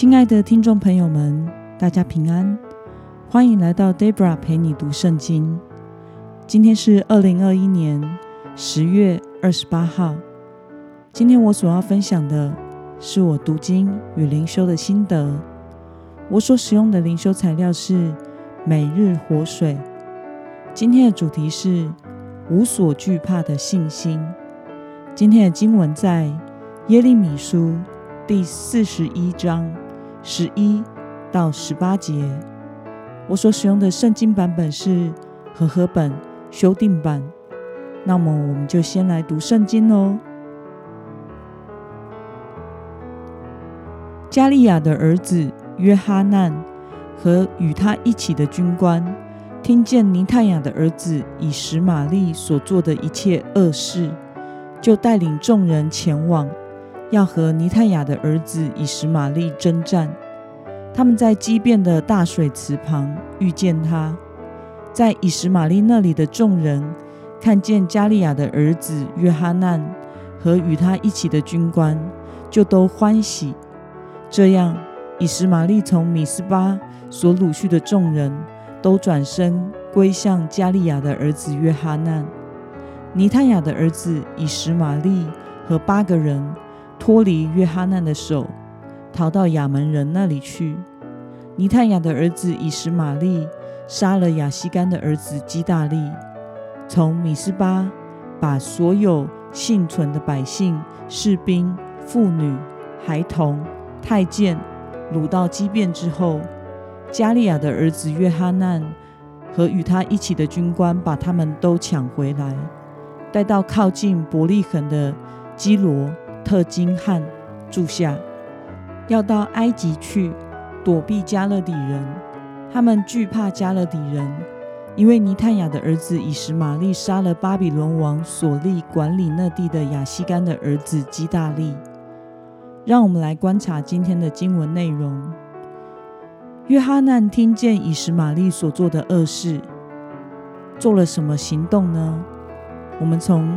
亲爱的听众朋友们，大家平安，欢迎来到 Debra 陪你读圣经。今天是二零二一年十月二十八号。今天我所要分享的是我读经与灵修的心得。我所使用的灵修材料是每日活水。今天的主题是无所惧怕的信心。今天的经文在耶利米书。第四十一章十一到十八节，我所使用的圣经版本是和合本修订版。那么，我们就先来读圣经喽。加利亚的儿子约哈难和与他一起的军官，听见尼泰亚的儿子以实玛利所做的一切恶事，就带领众人前往。要和尼泰雅的儿子以实玛利征战，他们在激变的大水池旁遇见他。在以实玛利那里的众人看见加利亚的儿子约哈难和与他一起的军官，就都欢喜。这样，以实玛利从米斯巴所掳去的众人都转身归向加利亚的儿子约哈难。尼泰雅的儿子以实玛利和八个人。脱离约哈难的手，逃到亚门人那里去。尼泰雅的儿子以实玛利杀了亚西干的儿子基大利，从米斯巴把所有幸存的百姓、士兵、妇女、孩童、太监掳到基变之后，加利亚的儿子约哈难和与他一起的军官把他们都抢回来，带到靠近伯利恒的基罗。特金汉住下，要到埃及去躲避加勒底人。他们惧怕加勒底人，因为尼探雅的儿子以实玛利杀了巴比伦王所立管理那地的亚西干的儿子基大利。让我们来观察今天的经文内容。约哈难听见以实玛利所做的恶事，做了什么行动呢？我们从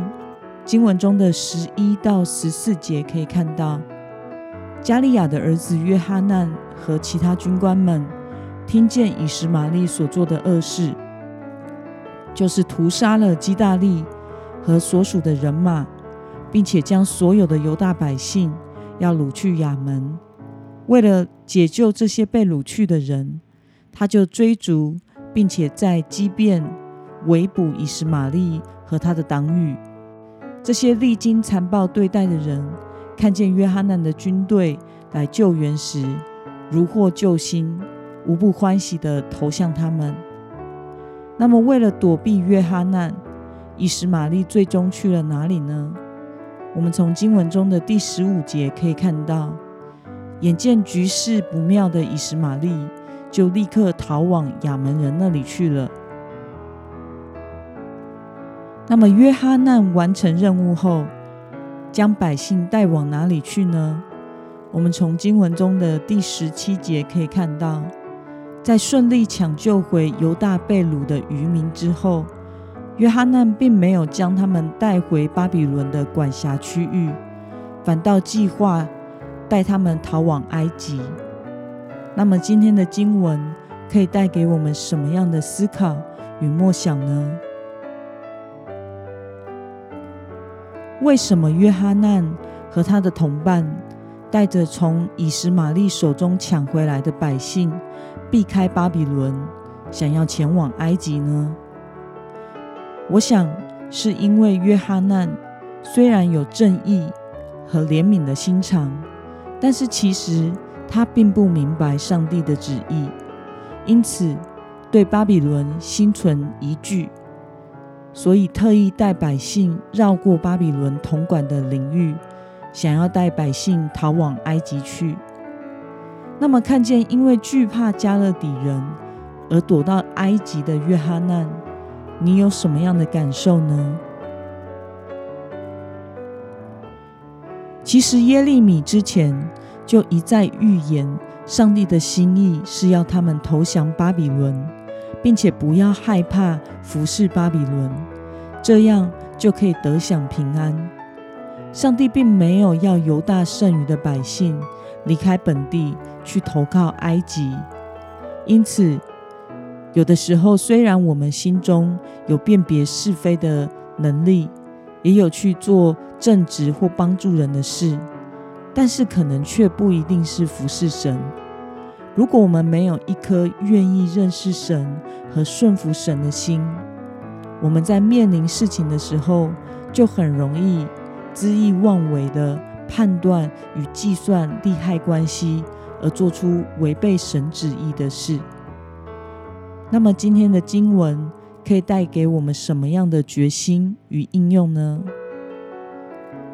经文中的十一到十四节可以看到，加利亚的儿子约哈难和其他军官们听见以实玛利所做的恶事，就是屠杀了基大利和所属的人马，并且将所有的犹大百姓要掳去亚门。为了解救这些被掳去的人，他就追逐，并且在基变围捕以实玛利和他的党羽。这些历经残暴对待的人，看见约翰难的军队来救援时，如获救星，无不欢喜地投向他们。那么，为了躲避约翰难，以实玛利最终去了哪里呢？我们从经文中的第十五节可以看到，眼见局势不妙的以实玛利，就立刻逃往亚门人那里去了。那么约哈难完成任务后，将百姓带往哪里去呢？我们从经文中的第十七节可以看到，在顺利抢救回犹大被掳的渔民之后，约哈难并没有将他们带回巴比伦的管辖区域，反倒计划带他们逃往埃及。那么今天的经文可以带给我们什么样的思考与默想呢？为什么约哈难和他的同伴带着从以实玛利手中抢回来的百姓，避开巴比伦，想要前往埃及呢？我想是因为约哈难虽然有正义和怜悯的心肠，但是其实他并不明白上帝的旨意，因此对巴比伦心存疑惧。所以特意带百姓绕过巴比伦统管的领域，想要带百姓逃往埃及去。那么，看见因为惧怕加勒底人而躲到埃及的约哈难，你有什么样的感受呢？其实耶利米之前就一再预言，上帝的心意是要他们投降巴比伦。并且不要害怕服侍巴比伦，这样就可以得享平安。上帝并没有要犹大剩余的百姓离开本地去投靠埃及，因此，有的时候虽然我们心中有辨别是非的能力，也有去做正直或帮助人的事，但是可能却不一定是服侍神。如果我们没有一颗愿意认识神和顺服神的心，我们在面临事情的时候，就很容易恣意妄为的判断与计算利害关系，而做出违背神旨意的事。那么，今天的经文可以带给我们什么样的决心与应用呢？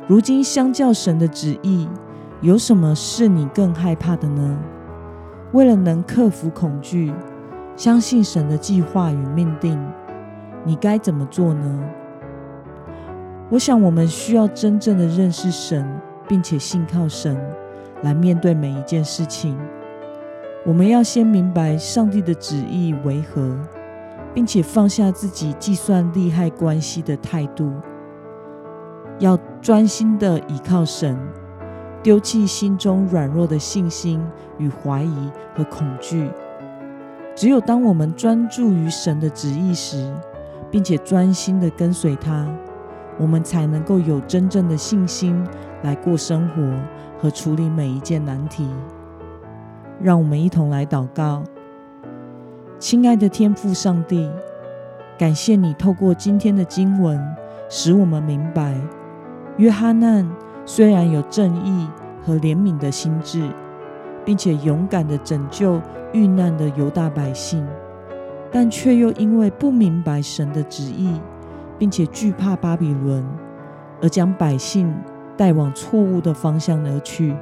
如今，相较神的旨意，有什么是你更害怕的呢？为了能克服恐惧，相信神的计划与命定，你该怎么做呢？我想，我们需要真正的认识神，并且信靠神，来面对每一件事情。我们要先明白上帝的旨意为何，并且放下自己计算利害关系的态度，要专心的倚靠神。丢弃心中软弱的信心与怀疑和恐惧。只有当我们专注于神的旨意时，并且专心的跟随他，我们才能够有真正的信心来过生活和处理每一件难题。让我们一同来祷告，亲爱的天父上帝，感谢你透过今天的经文，使我们明白约哈难。虽然有正义和怜悯的心智，并且勇敢的拯救遇难的犹大百姓，但却又因为不明白神的旨意，并且惧怕巴比伦，而将百姓带往错误的方向而去。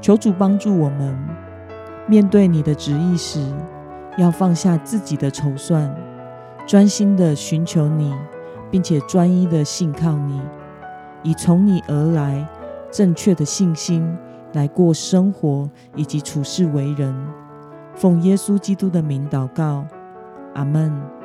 求主帮助我们，面对你的旨意时，要放下自己的筹算，专心的寻求你，并且专一的信靠你。以从你而来正确的信心来过生活以及处事为人，奉耶稣基督的名祷告，阿门。